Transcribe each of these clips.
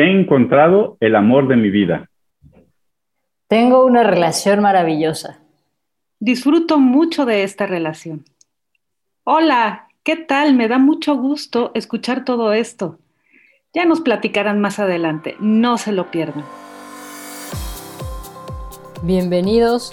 He encontrado el amor de mi vida. Tengo una relación maravillosa. Disfruto mucho de esta relación. Hola, ¿qué tal? Me da mucho gusto escuchar todo esto. Ya nos platicarán más adelante, no se lo pierdan. Bienvenidos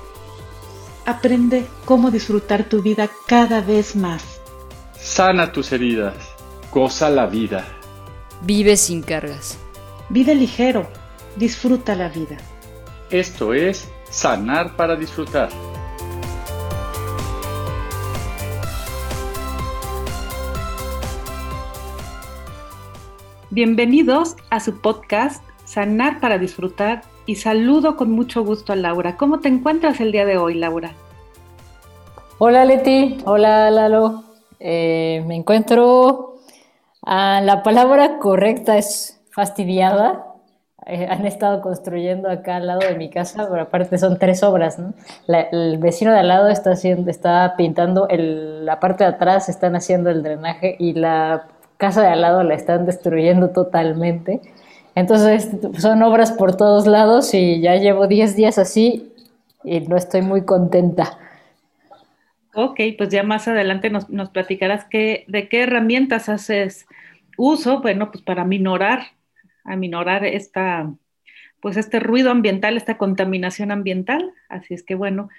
Aprende cómo disfrutar tu vida cada vez más. Sana tus heridas. Goza la vida. Vive sin cargas. Vive ligero. Disfruta la vida. Esto es Sanar para Disfrutar. Bienvenidos a su podcast Sanar para Disfrutar y saludo con mucho gusto a Laura. ¿Cómo te encuentras el día de hoy, Laura? Hola Leti, hola Lalo. Eh, me encuentro, la palabra correcta es fastidiada. Eh, han estado construyendo acá al lado de mi casa, pero aparte son tres obras. ¿no? el vecino de al lado está, haciendo, está pintando la parte de atrás, están haciendo el drenaje y la casa de al lado la están destruyendo totalmente. Entonces son obras por todos lados y ya llevo 10 días así y no estoy muy contenta. Ok, pues ya más adelante nos, platicarás qué, de qué herramientas haces uso, bueno, pues para minorar, a minorar esta, pues este ruido ambiental, esta contaminación ambiental. Así es que bueno,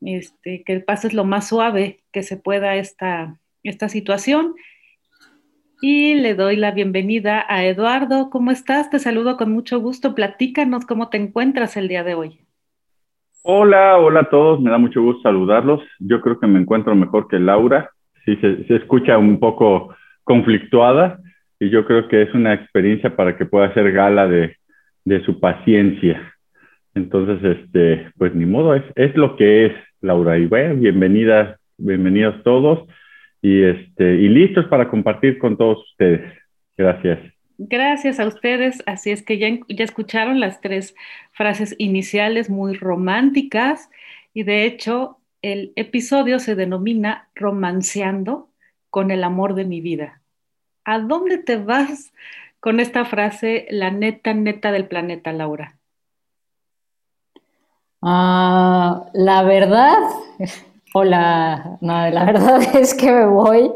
este, que pases lo más suave que se pueda esta, esta situación y le doy la bienvenida a Eduardo. ¿Cómo estás? Te saludo con mucho gusto. Platícanos cómo te encuentras el día de hoy. Hola, hola a todos. Me da mucho gusto saludarlos. Yo creo que me encuentro mejor que Laura. Sí, se, escucha un poco conflictuada y yo creo que es una experiencia para que pueda hacer gala de, su paciencia. Entonces, este, pues ni modo, es, es lo que es, Laura. Y bueno, bienvenidas, bienvenidos todos y, este, y listos para compartir con todos ustedes. Gracias. Gracias a ustedes. Así es que ya, ya escucharon las tres frases iniciales muy románticas y de hecho el episodio se denomina Romanceando con el amor de mi vida. ¿A dónde te vas con esta frase, la neta, neta del planeta, Laura? Ah, la verdad, Hola, no, la verdad es que me voy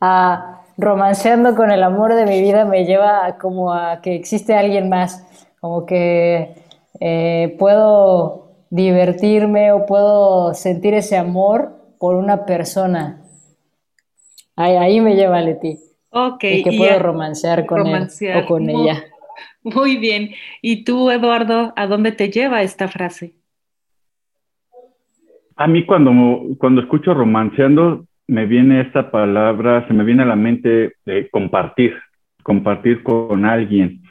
a romanceando con el amor de mi vida, me lleva como a que existe alguien más, como que eh, puedo divertirme o puedo sentir ese amor por una persona. Ahí, me lleva Leti. Ok. Y que puedo romancear con él o con ella. Muy bien. ¿Y tú, Eduardo, a dónde te lleva esta frase? A mí cuando, cuando escucho romanceando, me viene esta palabra, se me viene a la mente de compartir, compartir con alguien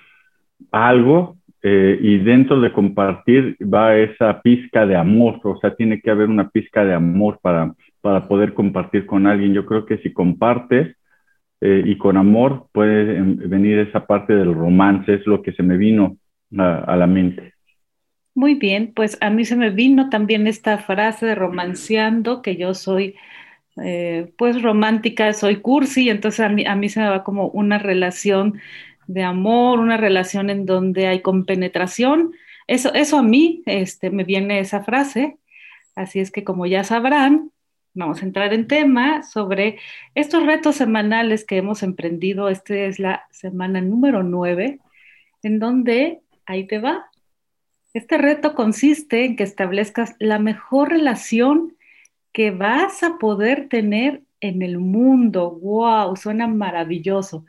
algo eh, y dentro de compartir va esa pizca de amor, o sea, tiene que haber una pizca de amor para, para poder compartir con alguien. Yo creo que si compartes eh, y con amor puede venir esa parte del romance, es lo que se me vino a la mente. Muy bien, pues a mí se me vino también esta frase de romanceando, que yo soy eh, pues romántica, soy cursi, entonces a mí, a mí se me va como una relación de amor, una relación en donde hay compenetración. Eso, eso a mí este, me viene esa frase, así es que como ya sabrán, vamos a entrar en tema sobre estos retos semanales que hemos emprendido. Esta es la semana número nueve, en donde ahí te va Este reto consiste en que establezcas la mejor relación que vas a poder tener en el mundo. ¡Wow! Suena maravilloso.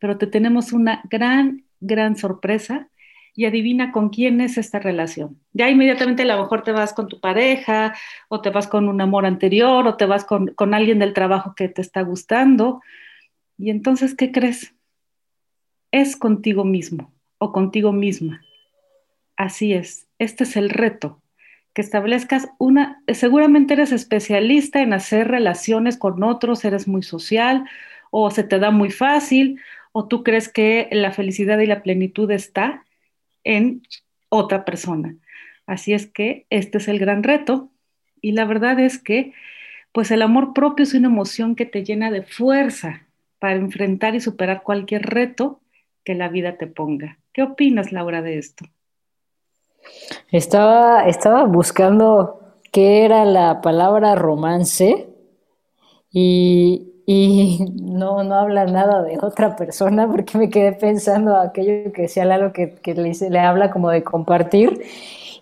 Pero te tenemos una gran, gran sorpresa y adivina con quién es esta relación. Ya inmediatamente a lo mejor te vas con tu pareja o te vas con un amor anterior o te vas con, con alguien del trabajo que te está gustando. Y entonces, ¿qué crees? Es contigo mismo o contigo misma. Así es, este es el reto, que establezcas una, seguramente eres especialista en hacer relaciones con otros, eres muy social o se te da muy fácil o tú crees que la felicidad y la plenitud está en otra persona. Así es que este es el gran reto y la verdad es que pues el amor propio es una emoción que te llena de fuerza para enfrentar y superar cualquier reto que la vida te ponga. ¿Qué opinas, Laura, de esto? Estaba, estaba buscando qué era la palabra romance y, y no, no habla nada de otra persona porque me quedé pensando aquello que decía Lalo que, que le, le, habla como de compartir.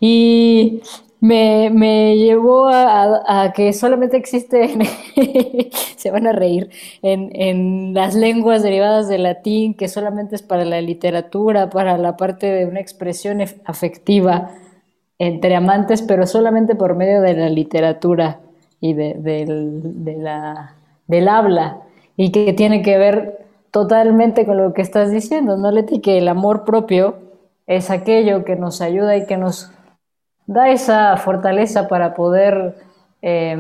Y me, me llevó a, que solamente existe, se van a reír, en, en las lenguas derivadas del latín, que solamente es para la literatura, para la parte de una expresión afectiva entre amantes, pero solamente por medio de la literatura y de, de la del habla y que tiene que ver totalmente con lo que estás diciendo, ¿no, Leti? Que el amor propio es aquello que nos ayuda y que nos da esa fortaleza para poder eh,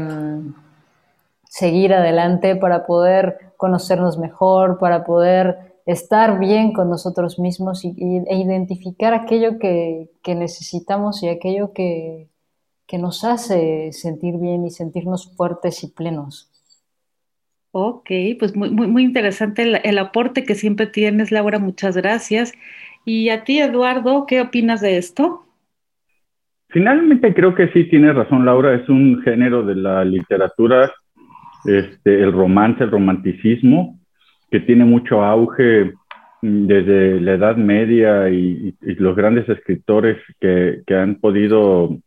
seguir adelante, para poder conocernos mejor, para poder estar bien con nosotros mismos y, e identificar aquello que, que necesitamos y aquello que, que nos hace sentir bien y sentirnos fuertes y plenos. Ok, pues muy, muy, muy interesante el, el, aporte que siempre tienes, Laura, muchas gracias. Y a ti, Eduardo, ¿qué opinas de esto? Finalmente creo que sí tiene razón, Laura, es un género de la literatura, este, el romance, el romanticismo, que tiene mucho auge desde la Edad Media y, y los grandes escritores que, que han podido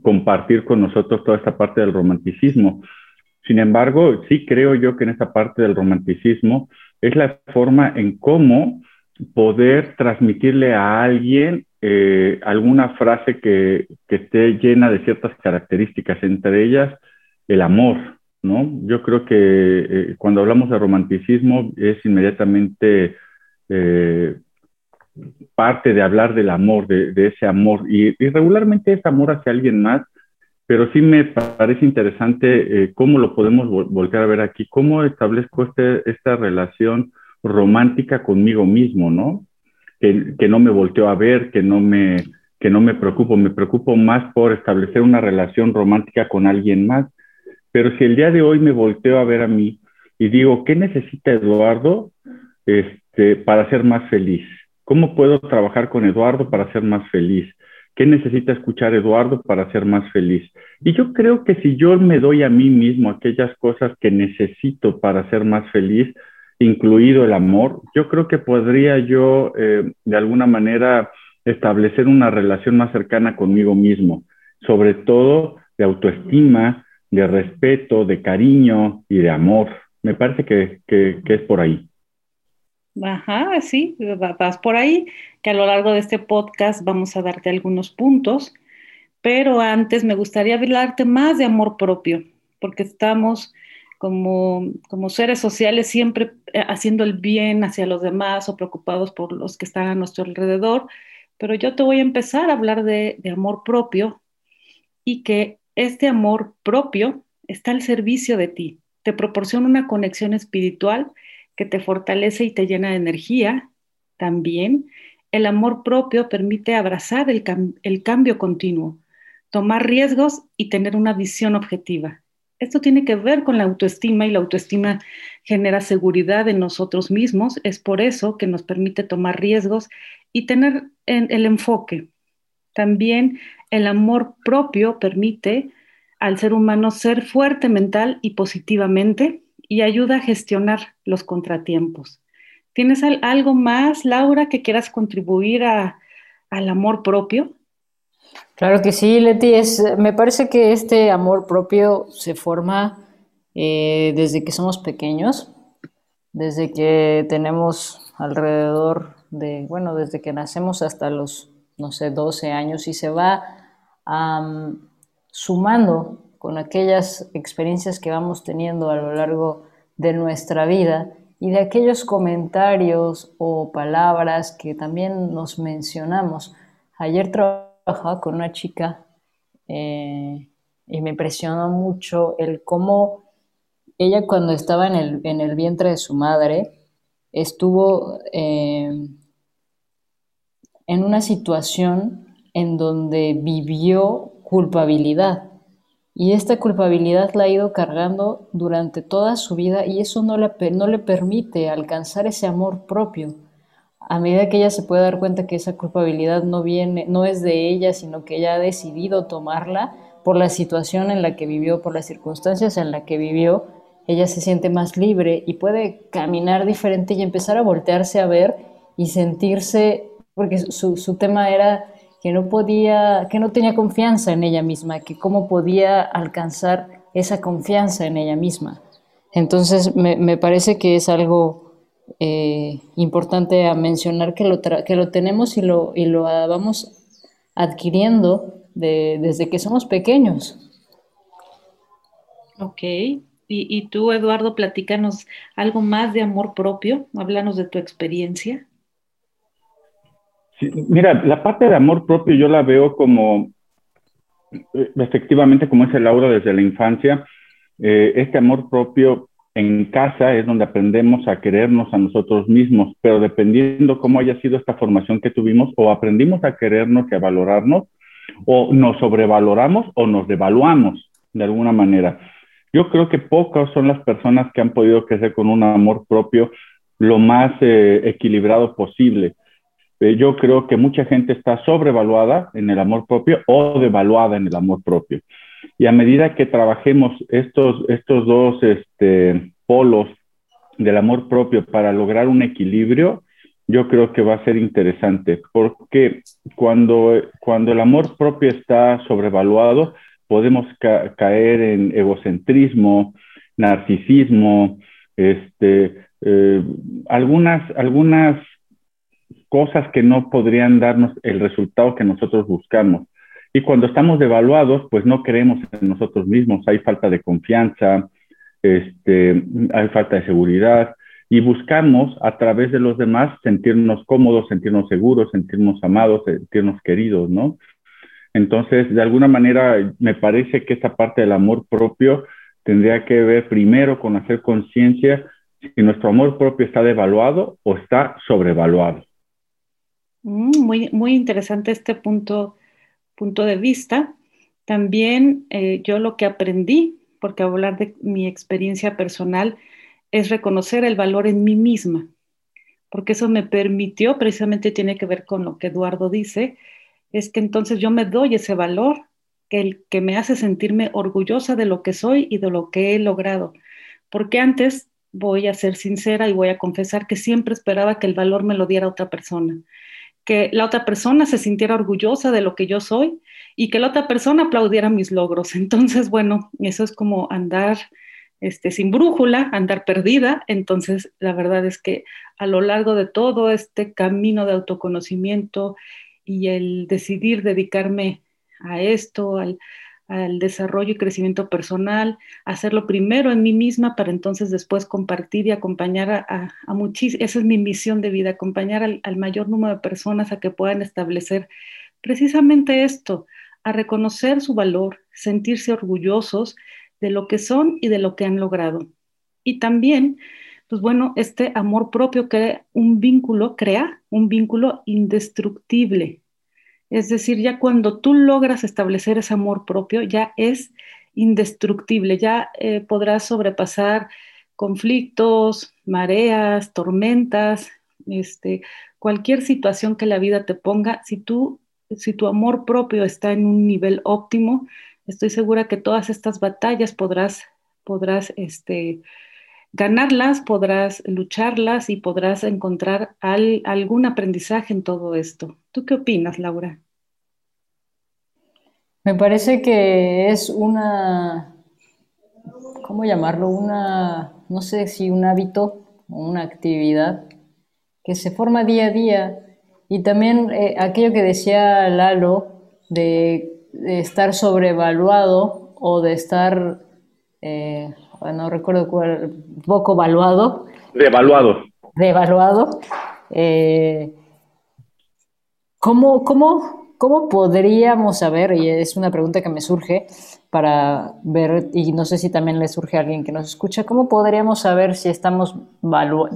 compartir con nosotros toda esta parte del romanticismo. Sin embargo, sí creo yo que en esta parte del romanticismo es la forma en cómo poder transmitirle a alguien eh, alguna frase que, que, esté llena de ciertas características, entre ellas el amor, ¿no? Yo creo que eh, cuando hablamos de romanticismo es inmediatamente eh, parte de hablar del amor, de, ese amor, y, regularmente es amor hacia alguien más, pero sí me parece interesante cómo lo podemos voltear a ver aquí, cómo establezco este, esta relación romántica conmigo mismo, ¿no? Que, no me volteo a ver, que no, me, que no me preocupo, me preocupo más por establecer una relación romántica con alguien más. Pero si el día de hoy me volteo a ver a mí y digo, ¿qué necesita Eduardo este, para ser más feliz? ¿Cómo puedo trabajar con Eduardo para ser más feliz? ¿Qué necesita escuchar Eduardo para ser más feliz? Y yo creo que si yo me doy a mí mismo aquellas cosas que necesito para ser más feliz, incluido el amor, yo creo que podría yo eh, de alguna manera establecer una relación más cercana conmigo mismo, sobre todo de autoestima, de respeto, de cariño y de amor. Me parece que, que, que es por ahí. Ajá, sí, vas por ahí, que a lo largo de este podcast vamos a darte algunos puntos, pero antes me gustaría hablarte más de amor propio, porque estamos como, como seres sociales siempre eh, haciendo el bien hacia los demás o preocupados por los que están a nuestro alrededor, pero yo te voy a empezar a hablar de, amor propio y que este amor propio está al servicio de ti, te proporciona una conexión espiritual que te fortalece y te llena de energía. También el amor propio permite abrazar el, el cambio continuo, tomar riesgos y tener una visión objetiva. Esto tiene que ver con la autoestima y la autoestima genera seguridad en nosotros mismos. Es por eso que nos permite tomar riesgos y tener el enfoque. También el amor propio permite al ser humano ser fuerte mental y positivamente y ayuda a gestionar los contratiempos. ¿Tienes algo más, Laura, que quieras contribuir al amor propio? Claro que sí, Leti. Es, me parece que este amor propio se forma eh, desde que somos pequeños, desde que tenemos alrededor de, bueno, desde que nacemos hasta los, no sé, 12 años y se va sumando con aquellas experiencias que vamos teniendo a lo largo de nuestra vida y de aquellos comentarios o palabras que también nos mencionamos. Ayer trabajaba con una chica eh, y me impresionó mucho el cómo ella cuando estaba en el, en el vientre de su madre estuvo eh, en una situación en donde vivió culpabilidad. Y esta culpabilidad la ha ido cargando durante toda su vida y eso no, no le permite alcanzar ese amor propio. A medida que ella se puede dar cuenta que esa culpabilidad no viene, no es de ella, sino que ella ha decidido tomarla por la situación en la que vivió, por las circunstancias en la que vivió, ella se siente más libre y puede caminar diferente y empezar a voltearse a ver y sentirse, porque su, su tema era que no podía, que no tenía confianza en ella misma, que cómo podía alcanzar esa confianza en ella misma. Entonces me, me parece que es algo eh, importante a mencionar que lo, que lo tenemos y lo, y lo vamos adquiriendo de, desde que somos pequeños. Ok, y, y tú, Eduardo, platícanos algo más de amor propio, háblanos de tu experiencia. Mira, la parte de amor propio yo la veo como, eh, efectivamente, como es el aura desde la infancia. Eh, este amor propio en casa es donde aprendemos a querernos a nosotros mismos, pero dependiendo cómo haya sido esta formación que tuvimos, o aprendimos a querernos y a valorarnos, o nos sobrevaloramos o nos devaluamos de alguna manera. Yo creo que pocas son las personas que han podido crecer con un amor propio lo más eh, equilibrado posible. Eh, yo creo que mucha gente está sobrevaluada en el amor propio o devaluada en el amor propio. Y a medida que trabajemos estos, estos dos este, polos del amor propio para lograr un equilibrio, yo creo que va a ser interesante, porque cuando, cuando el amor propio está sobrevaluado, podemos caer en egocentrismo, narcisismo, este, eh, algunas, algunas cosas que no podrían darnos el resultado que nosotros buscamos. Y cuando estamos devaluados, pues no creemos en nosotros mismos, hay falta de confianza, este, hay falta de seguridad y buscamos a través de los demás sentirnos cómodos, sentirnos seguros, sentirnos amados, sentirnos queridos, ¿no? Entonces, de alguna manera, me parece que esta parte del amor propio tendría que ver primero con hacer conciencia si nuestro amor propio está devaluado o está sobrevaluado. Mm, muy, muy interesante este punto, punto de vista. También eh, yo lo que aprendí, porque hablar de mi experiencia personal, es reconocer el valor en mí misma, porque eso me permitió, precisamente tiene que ver con lo que Eduardo dice, es que entonces yo me doy ese valor el, que me hace sentirme orgullosa de lo que soy y de lo que he logrado. Porque antes voy a ser sincera y voy a confesar que siempre esperaba que el valor me lo diera otra persona que la otra persona se sintiera orgullosa de lo que yo soy y que la otra persona aplaudiera mis logros. Entonces, bueno, eso es como andar este, sin brújula, andar perdida. Entonces, la verdad es que a lo largo de todo este camino de autoconocimiento y el decidir dedicarme a esto, al, al desarrollo y crecimiento personal, hacerlo primero en mí misma para entonces después compartir y acompañar a, a, muchísimas, esa es mi misión de vida, acompañar al, al mayor número de personas a que puedan establecer precisamente esto, a reconocer su valor, sentirse orgullosos de lo que son y de lo que han logrado. Y también, pues bueno, este amor propio crea un vínculo, crea un vínculo indestructible es decir, ya cuando tú logras establecer ese amor propio, ya es indestructible, ya eh, podrás sobrepasar conflictos, mareas, tormentas, este, cualquier situación que la vida te ponga. Si tú, si tu amor propio está en un nivel óptimo, estoy segura que todas estas batallas podrás, podrás, este, ganarlas, podrás lucharlas y podrás encontrar algún aprendizaje en todo esto. ¿Tú qué opinas, Laura? Me parece que es una, ¿cómo llamarlo? Una, no sé si un hábito o una actividad que se forma día a día. Y también eh, aquello que decía Lalo de, estar sobrevaluado o de estar, eh, no recuerdo cuál, poco valuado. Devaluado. Devaluado. Eh, ¿cómo, cómo, ¿Cómo podríamos saber, y es una pregunta que me surge para ver, y no sé si también le surge a alguien que nos escucha, ¿cómo podríamos saber si estamos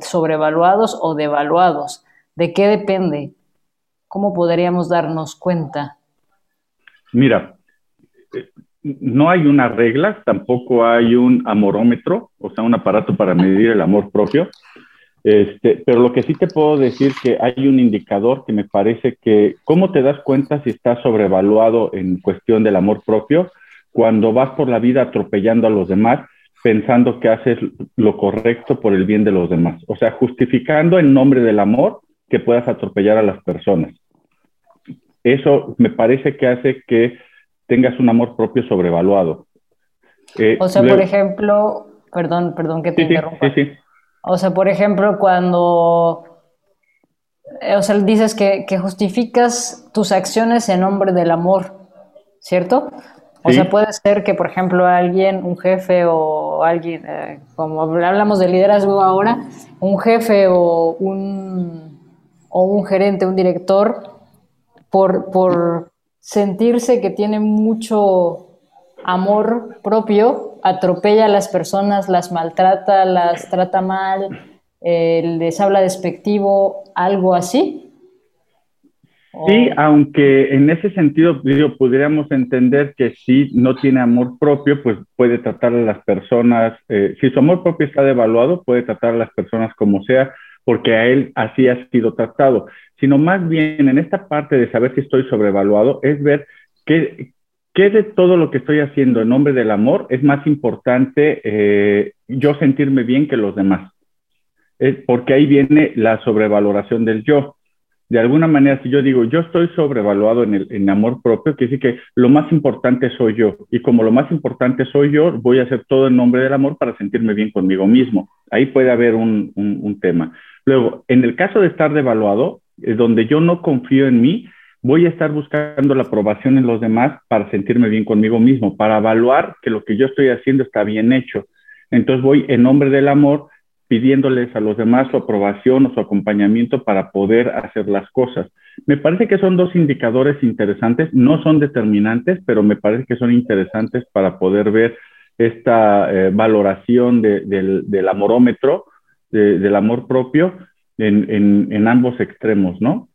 sobrevaluados o devaluados? ¿De qué depende? ¿Cómo podríamos darnos cuenta? Mira, no hay una regla, tampoco hay un amorómetro, o sea, un aparato para medir el amor propio. Este, pero lo que sí te puedo decir que hay un indicador que me parece que, ¿cómo te das cuenta si estás sobrevaluado en cuestión del amor propio? Cuando vas por la vida atropellando a los demás, pensando que haces lo correcto por el bien de los demás. O sea, justificando en nombre del amor que puedas atropellar a las personas. Eso me parece que hace que tengas un amor propio sobrevaluado. Eh, o sea, por ejemplo, perdón, perdón que te interrumpa. Sí, sí. O sea, por ejemplo, cuando, eh, o sea, dices que, justificas tus acciones en nombre del amor, ¿cierto? O sea, puede ser que, por ejemplo, alguien, un jefe o alguien, eh, como hablamos de liderazgo ahora, un jefe o un, o un gerente, un director, por, por sentirse que tiene mucho amor propio, atropella a las personas, las maltrata, las trata mal, eh, les habla despectivo, algo así. Sí, aunque en ese sentido digo, entender que si no tiene amor propio, pues puede tratar a las personas, eh, si su amor propio está devaluado, puede tratar a las personas como sea, porque a él así ha sido tratado, sino más bien en esta parte de saber si estoy sobrevaluado, es ver qué, ¿Qué de todo lo que estoy haciendo en nombre del amor es más importante eh, yo sentirme bien que los demás? porque ahí viene la sobrevaloración del yo. De alguna manera, si yo digo, yo estoy sobrevaluado en el amor propio, quiere decir que lo más importante soy yo. Y como lo más importante soy yo, voy a hacer todo en nombre del amor para sentirme bien conmigo mismo. Ahí puede haber un, un tema. Luego, en el caso de estar devaluado, es donde yo no confío en mí, voy a estar buscando la aprobación en los demás para sentirme bien conmigo mismo, para evaluar que lo que yo estoy haciendo está bien hecho. Entonces voy en nombre del amor pidiéndoles a los demás su aprobación o su acompañamiento para poder hacer las cosas. Me parece que son dos indicadores interesantes, no son determinantes, pero me parece que son interesantes para poder ver esta eh, valoración del, amorómetro, del amor propio en, en ambos extremos, ¿no?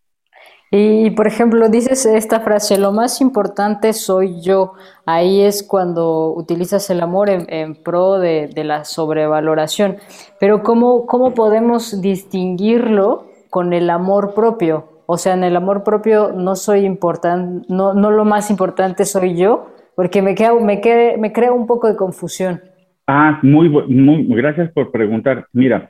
Y, por ejemplo, dices esta frase, lo más importante soy yo. Ahí es cuando utilizas el amor en, pro de, la sobrevaloración. Pero ¿cómo, ¿cómo podemos distinguirlo con el amor propio? O sea, en el amor propio no soy importante, no, no lo más importante soy yo, porque me, queda, me, me crea un poco de confusión. Ah, muy, muy, gracias por preguntar. Mira,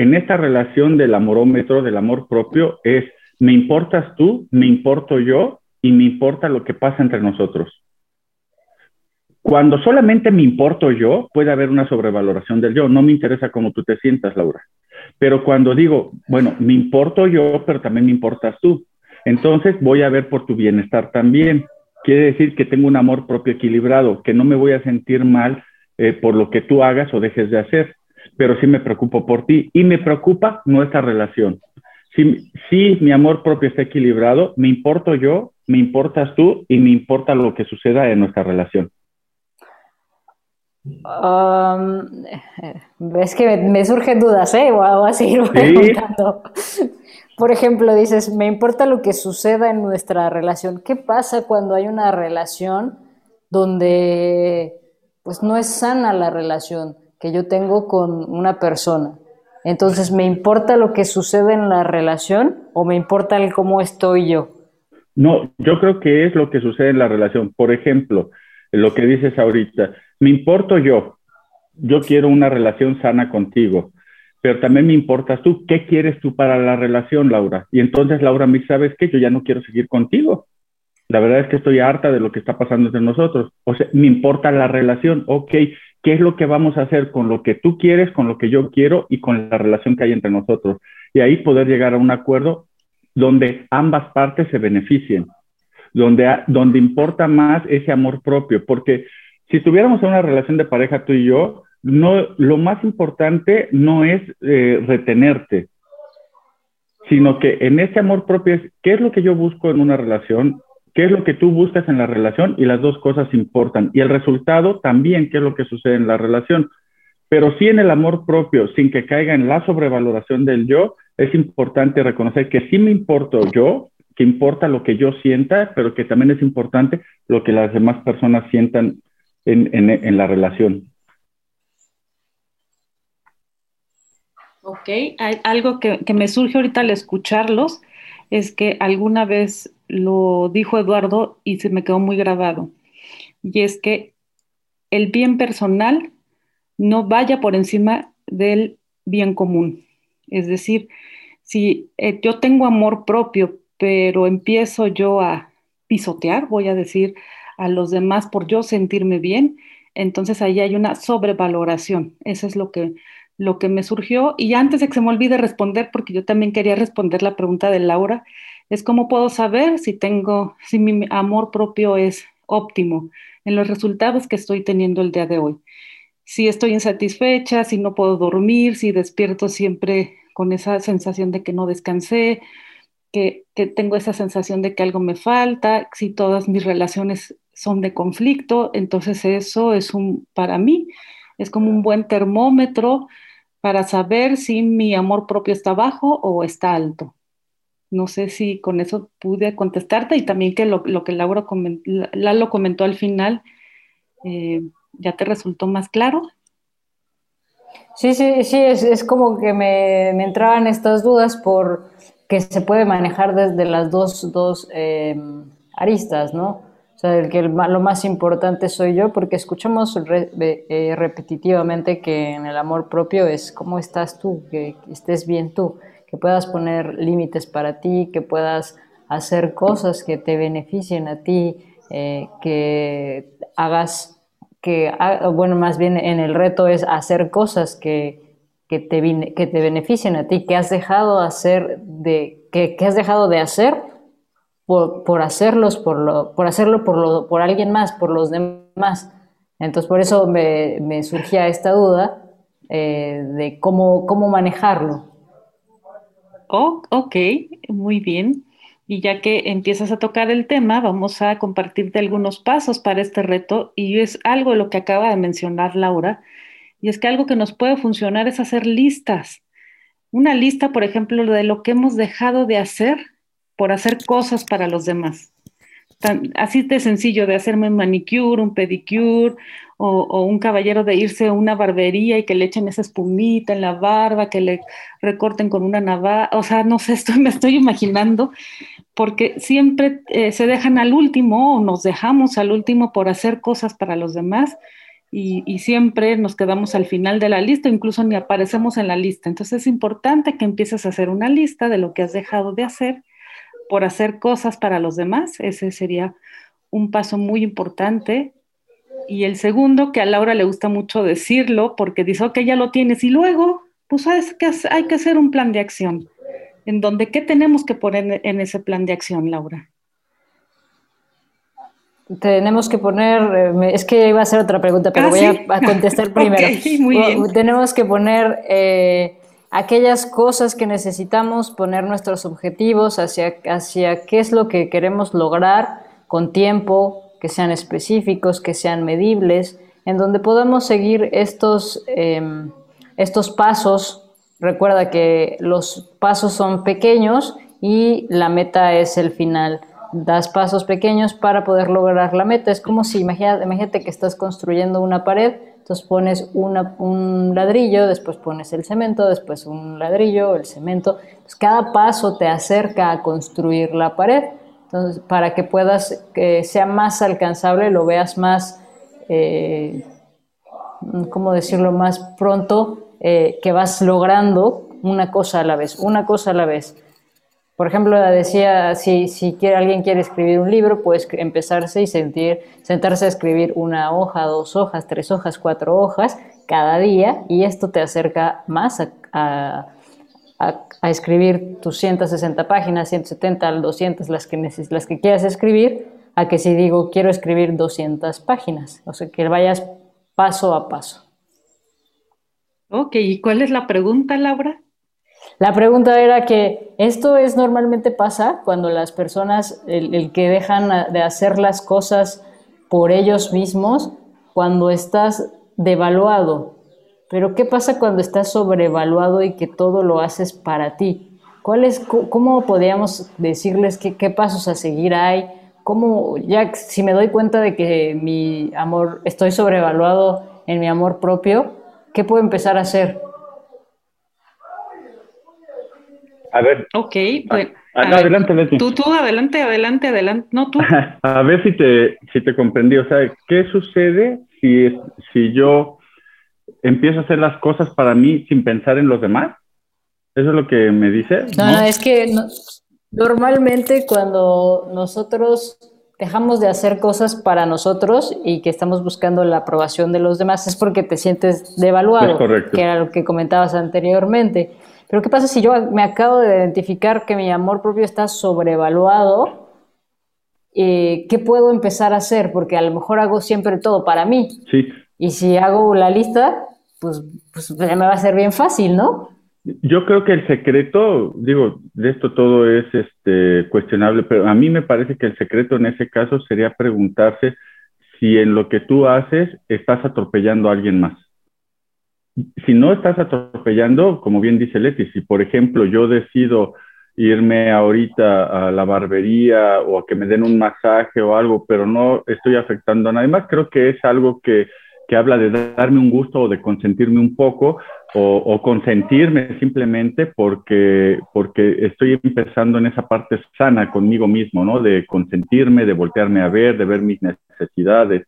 en esta relación del amorómetro, del amor propio, es me importas tú, me importo yo y me importa lo que pasa entre nosotros. Cuando solamente me importo yo, puede haber una sobrevaloración del yo. No me interesa cómo tú te sientas, Laura. Pero cuando digo, bueno, me importo yo, pero también me importas tú, entonces voy a ver por tu bienestar también. Quiere decir que tengo un amor propio equilibrado, que no me voy a sentir mal eh, por lo que tú hagas o dejes de hacer, pero sí me preocupo por ti y me preocupa nuestra relación si, mi amor propio está equilibrado, me importo yo, me importas tú y me importa lo que suceda en nuestra relación. Um, es que me, surgen dudas, ¿eh? Voy a seguir preguntando. Por ejemplo, dices, me importa lo que suceda en nuestra relación. ¿Qué pasa cuando hay una relación donde pues no es sana la relación que yo tengo con una persona? Entonces, ¿me importa lo que sucede en la relación o me importa el cómo estoy yo? No, yo creo que es lo que sucede en la relación. Por ejemplo, lo que dices ahorita, me importo yo. Yo quiero una relación sana contigo, pero también me importas tú. ¿Qué quieres tú para la relación, Laura? Y entonces Laura me ¿sabes que Yo ya no quiero seguir contigo. la verdad es que estoy harta de lo que está pasando entre nosotros. O sea, me importa la relación. Ok, ¿qué es lo que vamos a hacer con lo que tú quieres, con lo que yo quiero y con la relación que hay entre nosotros? Y ahí poder llegar a un acuerdo donde ambas partes se beneficien, donde, donde importa más ese amor propio, porque si tuviéramos una relación de pareja tú y yo, no, lo más importante no es eh, retenerte, sino que en ese amor propio es qué es lo que yo busco en una relación, qué es lo que tú buscas en la relación y las dos cosas importan. Y el resultado también, qué es lo que sucede en la relación. Pero sí en el amor propio, sin que caiga en la sobrevaloración del yo, es importante reconocer que sí me importo yo, que importa lo que yo sienta, pero que también es importante lo que las demás personas sientan en, en la relación. Ok, algo que, que me surge ahorita al escucharlos es que alguna vez lo dijo Eduardo y se me quedó muy grabado. Y es que el bien personal no vaya por encima del bien común. Es decir, si eh, yo tengo amor propio, pero empiezo yo a pisotear, voy a decir, a los demás por yo sentirme bien, entonces ahí hay una sobrevaloración. Eso es lo que, lo que me surgió. Y antes de que se me olvide responder, porque yo también quería responder la pregunta de Laura, es cómo puedo saber si tengo, si mi amor propio es óptimo en los resultados que estoy teniendo el día de hoy. Si estoy insatisfecha, si no puedo dormir, si despierto siempre con esa sensación de que no descansé, que, que tengo esa sensación de que algo me falta, si todas mis relaciones son de conflicto, entonces eso es un, para mí, es como un buen termómetro para saber si mi amor propio está bajo o está alto. No sé si con eso pude contestarte y también que lo, que Laura comentó, Lalo comentó al final, eh, ¿ya te resultó más claro? Sí, sí, sí, es, como que me, me, entraban estas dudas por que se puede manejar desde las dos, dos eh, aristas, ¿no? O sea, el que lo más importante soy yo, porque escuchamos eh, repetitivamente que en el amor propio es cómo estás tú, que estés bien tú que puedas poner límites para ti, que puedas hacer cosas que te beneficien a ti, eh, que hagas, que, bueno, más bien en el reto es hacer cosas que, que, te, que beneficien a ti, que has dejado hacer de, que, has dejado de hacer por, por hacerlos, por, lo, por hacerlo por, lo, por alguien más, por los demás. Entonces, por eso me, me surgía esta duda eh, de cómo, cómo manejarlo. Oh, ok, muy bien. Y ya que empiezas a tocar el tema, vamos a compartirte algunos pasos para este reto. Y es algo de lo que acaba de mencionar Laura. Y es que algo que nos puede funcionar es hacer listas. Una lista, por ejemplo, de lo que hemos dejado de hacer por hacer cosas para los demás. Así de sencillo, de hacerme un manicure, un pedicure, o, un caballero de irse a una barbería y que le echen esa espumita en la barba, que le recorten con una navaja, o sea, no sé, estoy, me estoy imaginando, porque siempre eh, se dejan al último o nos dejamos al último por hacer cosas para los demás y, siempre nos quedamos al final de la lista, incluso ni aparecemos en la lista. Entonces es importante que empieces a hacer una lista de lo que has dejado de hacer por hacer cosas para los demás. Ese sería un paso muy importante y el segundo, que a Laura le gusta mucho decirlo, porque dice, ok, ya lo tienes, y luego, pues sabes hay que hacer un plan de acción, en donde, ¿qué tenemos que poner en ese plan de acción, Laura? Tenemos que poner, eh, es que iba a hacer otra pregunta, pero ah, voy a, contestar primero. muy bien. Tenemos que poner eh, aquellas cosas que necesitamos, poner nuestros objetivos hacia, hacia qué es lo que queremos lograr con tiempo, que sean específicos, que sean medibles, en donde podamos seguir estos, em, estos pasos. Recuerda que los pasos son pequeños y la meta es el final. Das pasos pequeños para poder lograr la meta. Es como si, imagínate, imagínate que estás construyendo una pared, entonces pones un ladrillo, después pones el cemento, después un ladrillo, el cemento. cada paso te acerca a construir la pared. Entonces, para que puedas, que sea más alcanzable, lo veas más, eh, ¿cómo decirlo?, más pronto, eh, que vas logrando una cosa a la vez, una cosa a la vez. Por ejemplo, decía, si, alguien quiere escribir un libro, puede empezarse y sentir, sentarse a escribir una hoja, dos hojas, tres hojas, cuatro hojas cada día y esto te acerca más a, a, escribir tus 160 páginas, 170, 200, las que, las que quieras escribir, a que si digo quiero escribir 200 páginas, o sea, que vayas paso a paso. Ok, ¿y cuál es la pregunta, Laura? La pregunta era que esto es normalmente pasa cuando las personas, el, que dejan de hacer las cosas por ellos mismos, cuando estás devaluado. Pero ¿qué pasa cuando estás sobrevaluado y que todo lo haces para ti? ¿Cuál es, ¿Cómo podríamos decirles qué, qué pasos a seguir hay? ¿Cómo, ya si me doy cuenta de que mi amor, estoy sobrevaluado en mi amor propio, ¿qué puedo empezar a hacer? A ver. Ok, bueno. Ah, adelante, Leti. Tú, tú, adelante, adelante, adelante. No, tú. a ver si te, si te comprendí. O sea, ¿qué sucede si, si yo empiezo a hacer las cosas para mí sin pensar en los demás? ¿Eso es lo que me dice? No, es que normalmente cuando nosotros dejamos de hacer cosas para nosotros y que estamos buscando la aprobación de los demás es porque te sientes devaluado, que era lo que comentabas anteriormente. Pero ¿qué pasa si yo me acabo de identificar que mi amor propio está sobrevaluado? Eh, ¿Qué puedo empezar a hacer? Porque a lo mejor hago siempre todo para mí. Sí. Y si hago la lista, pues, pues me va a ser bien fácil, ¿no? Yo creo que el secreto, digo, de esto todo es este, cuestionable, pero a mí me parece que el secreto en ese caso sería preguntarse si en lo que tú haces estás atropellando a alguien más si no estás atropellando, como bien dice Leti, si por ejemplo yo decido irme ahorita a la barbería o a que me den un masaje o algo, pero no estoy afectando a nadie más, creo que es algo que, que habla de darme un gusto o de consentirme un poco o, o, consentirme simplemente porque, porque estoy empezando en esa parte sana conmigo mismo, ¿no? De consentirme, de voltearme a ver, de ver mis necesidades.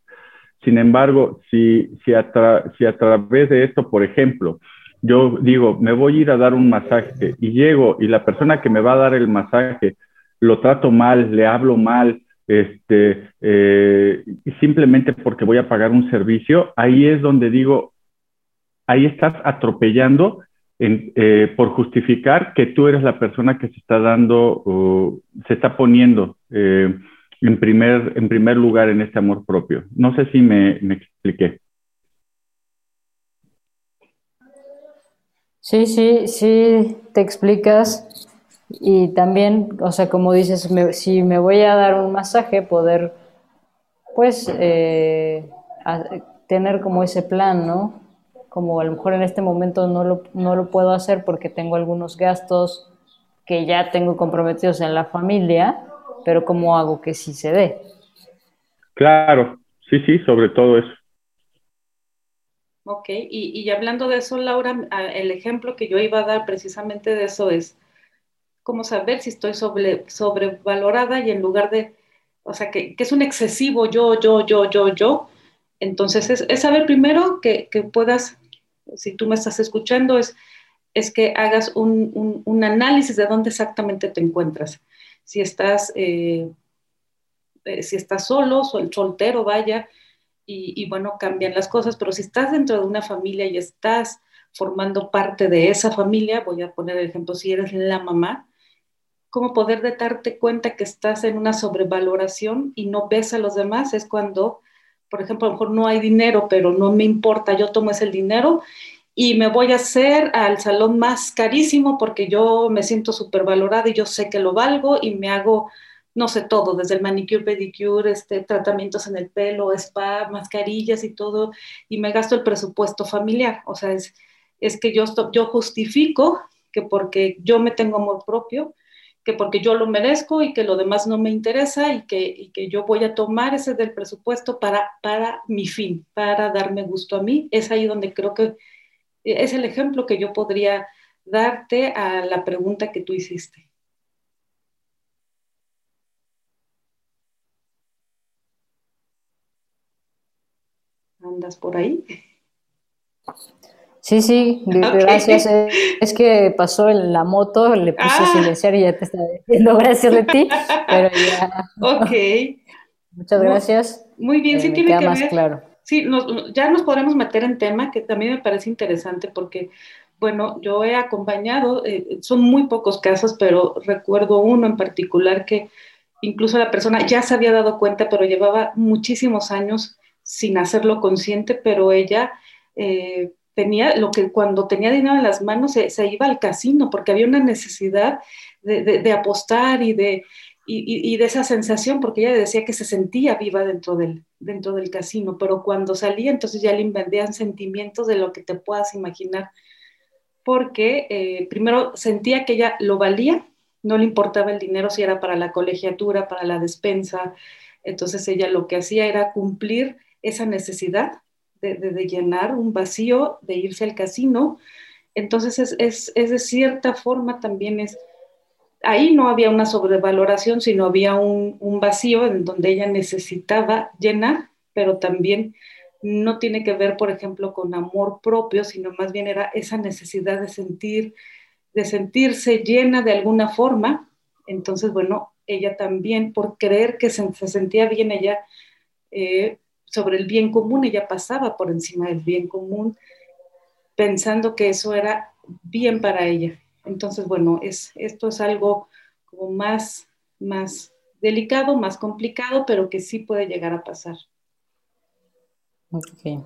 Sin embargo, si, si, a través de esto, por ejemplo, yo digo, me voy a ir a dar un masaje y llego y la persona que me va a dar el masaje lo trato mal, le hablo mal, este, eh, simplemente porque voy a pagar un servicio, ahí es donde digo, ahí estás atropellando eh, por justificar que tú eres la persona que se está dando, se está poniendo. Eh, en primer, en primer lugar en este amor propio. No sé si me, me expliqué. Sí, sí, sí, te explicas. Y también, o sea, como dices, si me voy a dar un masaje, poder, pues, eh, tener como ese plan, ¿no? Como a lo mejor en este momento no lo, no lo puedo hacer porque tengo algunos gastos que ya tengo comprometidos en la familia, pero ¿cómo hago que sí se dé? Claro, sí, sí, sobre todo eso. Ok, y, hablando de eso, Laura, el ejemplo que yo iba a dar precisamente de eso es cómo saber si estoy sobre, sobrevalorada y en lugar de, o sea, que, es un excesivo yo, yo, yo, yo, yo. Entonces, es, saber primero que, puedas, si tú me estás escuchando, es, es que hagas un, un análisis de dónde exactamente te encuentras si estás, eh, eh, si estás solo, soltero, vaya, y, bueno, cambian las cosas, pero si estás dentro de una familia y estás formando parte de esa familia, voy a poner el ejemplo, si eres la mamá, ¿cómo poder de darte cuenta que estás en una sobrevaloración y no ves a los demás? Es cuando, por ejemplo, a lo mejor no hay dinero, pero no me importa, yo tomo ese dinero y me voy a hacer al salón más carísimo porque yo me siento súper valorada y yo sé que lo valgo y me hago, no sé, todo, desde el manicure, pedicure, este, tratamientos en el pelo, spa, mascarillas y todo, y me gasto el presupuesto familiar. O sea, es, es que yo, yo justifico que porque yo me tengo amor propio, que porque yo lo merezco y que lo demás no me interesa y que, y que yo voy a tomar ese del presupuesto para, para mi fin, para darme gusto a mí. Es ahí donde creo que es el ejemplo que yo podría darte a la pregunta que tú hiciste. ¿Andas por ahí? Sí, sí, gracias. Es que pasó en la moto, le puse a ah. silenciar y ya te estaba diciendo gracias de ti, pero ya. Ok. Muchas gracias. Muy bien, sí eh, tiene que más ver. claro. Sí, ya nos podremos meter en tema que también me parece interesante porque, bueno, yo he acompañado, eh, son muy pocos casos, pero recuerdo uno en particular que incluso la persona ya se había dado cuenta, pero llevaba muchísimos años sin hacerlo consciente, pero ella eh, tenía lo que cuando tenía dinero en las manos se, iba al casino porque había una necesidad de, apostar y de, y, de esa sensación, porque ella decía que se sentía viva dentro del, dentro del casino, pero cuando salía entonces ya le invadían sentimientos de lo que te puedas imaginar, porque eh, primero sentía que ella lo valía, no le importaba el dinero si era para la colegiatura, para la despensa, entonces ella lo que hacía era cumplir esa necesidad de, llenar un vacío, de irse al casino. Entonces es, de cierta forma también es, ahí no había una sobrevaloración, sino había un, vacío en donde ella necesitaba llenar, pero también no tiene que ver, por ejemplo, con amor propio, sino más bien era esa necesidad de sentir, de sentirse llena de alguna forma. Entonces, bueno, ella también, por creer que se, sentía bien, ella eh, sobre el bien común, ella pasaba por encima del bien común, pensando que eso era bien para ella. Entonces, bueno, es, esto es algo como más, más delicado, más complicado, pero que sí puede llegar a pasar. Ok.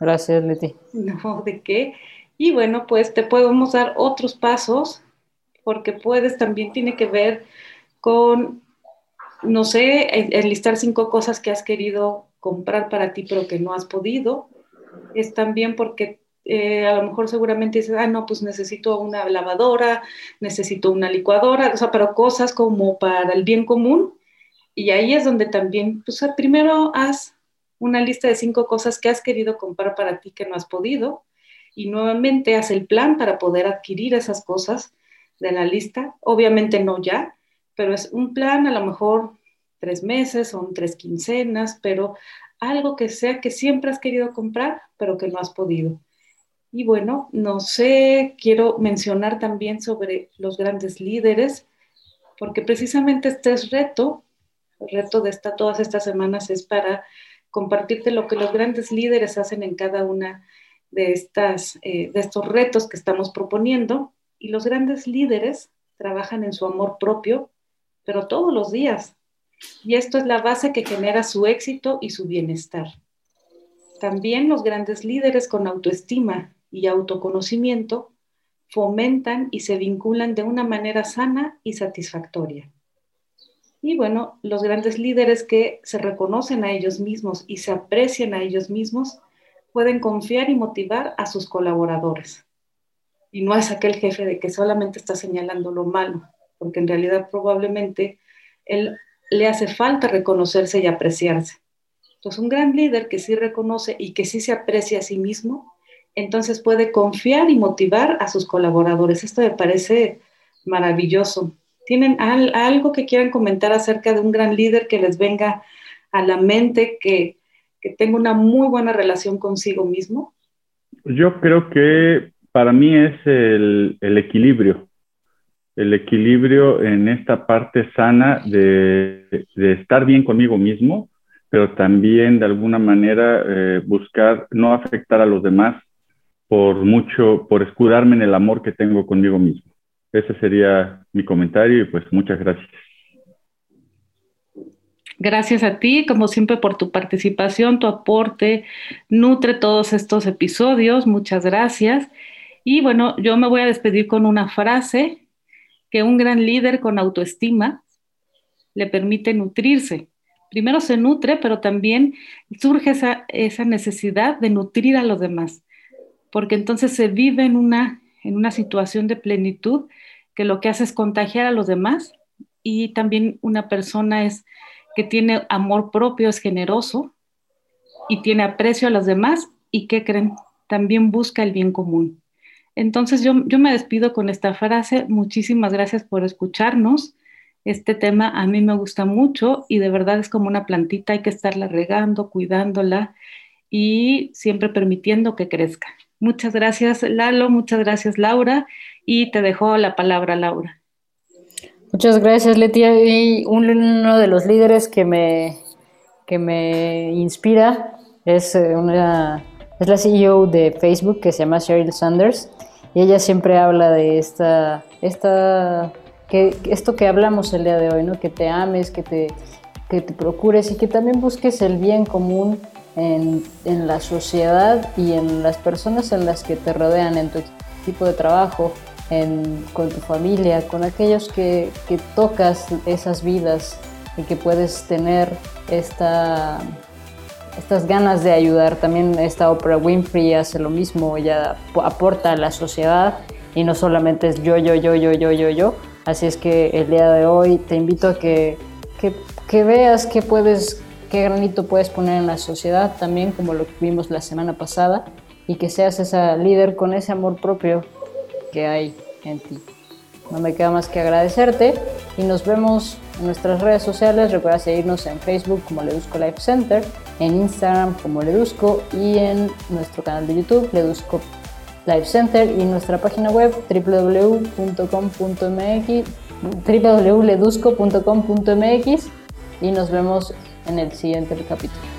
Gracias, Leti. No, ¿de qué? Y bueno, pues te podemos dar otros pasos, porque puedes, también tiene que ver con, no sé, enlistar cinco cosas que has querido comprar para ti pero que no has podido. Es también porque eh, a lo mejor seguramente dices, ah, no, pues necesito una lavadora, necesito una licuadora, o sea, pero cosas como para el bien común. Y ahí es donde también, pues primero haz una lista de cinco cosas que has querido comprar para ti que no has podido y nuevamente haz el plan para poder adquirir esas cosas de la lista. Obviamente no ya, pero es un plan a lo mejor tres meses, son tres quincenas, pero algo que sea que siempre has querido comprar, pero que no has podido. Y bueno, no sé, quiero mencionar también sobre los grandes líderes, porque precisamente este es reto, el reto de esta, todas estas semanas es para compartirte lo que los grandes líderes hacen en cada una de, estas, eh, de estos retos que estamos proponiendo. Y los grandes líderes trabajan en su amor propio, pero todos los días, y esto es la base que genera su éxito y su bienestar. También los grandes líderes con autoestima y autoconocimiento fomentan y se vinculan de una manera sana y satisfactoria. Y bueno, los grandes líderes que se reconocen a ellos mismos y se aprecian a ellos mismos pueden confiar y motivar a sus colaboradores. Y no es aquel jefe de que solamente está señalando lo malo, porque en realidad probablemente él le hace falta reconocerse y apreciarse. Entonces, un gran líder que sí reconoce y que sí se aprecia a sí mismo, entonces puede confiar y motivar a sus colaboradores. Esto me parece maravilloso. ¿Tienen algo que quieran comentar acerca de un gran líder que les venga a la mente, que, tenga una muy buena relación consigo mismo? Yo creo que para mí es el equilibrio el equilibrio en esta parte sana de, estar bien conmigo mismo, pero también de alguna manera eh, buscar no afectar a los demás por mucho, por escudarme en el amor que tengo conmigo mismo. Ese sería mi comentario y pues muchas gracias. Gracias a ti, como siempre, por tu participación, tu aporte, nutre todos estos episodios. Muchas gracias. Y bueno, yo me voy a despedir con una frase que un gran líder con autoestima le permite nutrirse. Primero se nutre, pero también surge esa, esa necesidad de nutrir a los demás, porque entonces se vive en una, en una situación de plenitud que lo que hace es contagiar a los demás y también una persona es que tiene amor propio, es generoso y tiene aprecio a los demás y que creen, también busca el bien común. Entonces yo, me despido con esta frase. Muchísimas gracias por escucharnos. Este tema a mí me gusta mucho y de verdad es como una plantita, hay que estarla regando, cuidándola y siempre permitiendo que crezca. Muchas gracias, Lalo, muchas gracias, Laura, y te dejo la palabra, Laura. Muchas gracias, Leti. Y uno de los líderes que me, que me inspira es, eh, una, es la CEO de Facebook que se llama Sheryl Sanders y ella siempre habla de esta, esta que, esto que hablamos el día de hoy, ¿no? que te ames, que te, que te procures y que también busques el bien común en, en, la sociedad y en las personas en las que te rodean, en tu equipo de trabajo, en, con tu familia, con aquellos que, que tocas esas vidas y que puedes tener esta, estas ganas de ayudar. También esta Oprah Winfrey hace lo mismo, ella aporta a la sociedad y no solamente es yo, yo, yo, yo, yo, yo, yo. Así es que el día de hoy te invito a que, que, que veas qué puedes, qué granito puedes poner en la sociedad, también como lo vimos la semana pasada, y que seas esa líder con ese amor propio que hay en ti. No me queda más que agradecerte y nos vemos en nuestras redes sociales. Recuerda seguirnos en Facebook como Ledusco Life Center, en Instagram como Ledusco y en nuestro canal de YouTube Ledusco Life Center y nuestra página web www.com.mx www.ledusco.com.mx y nos vemos en el siguiente capítulo.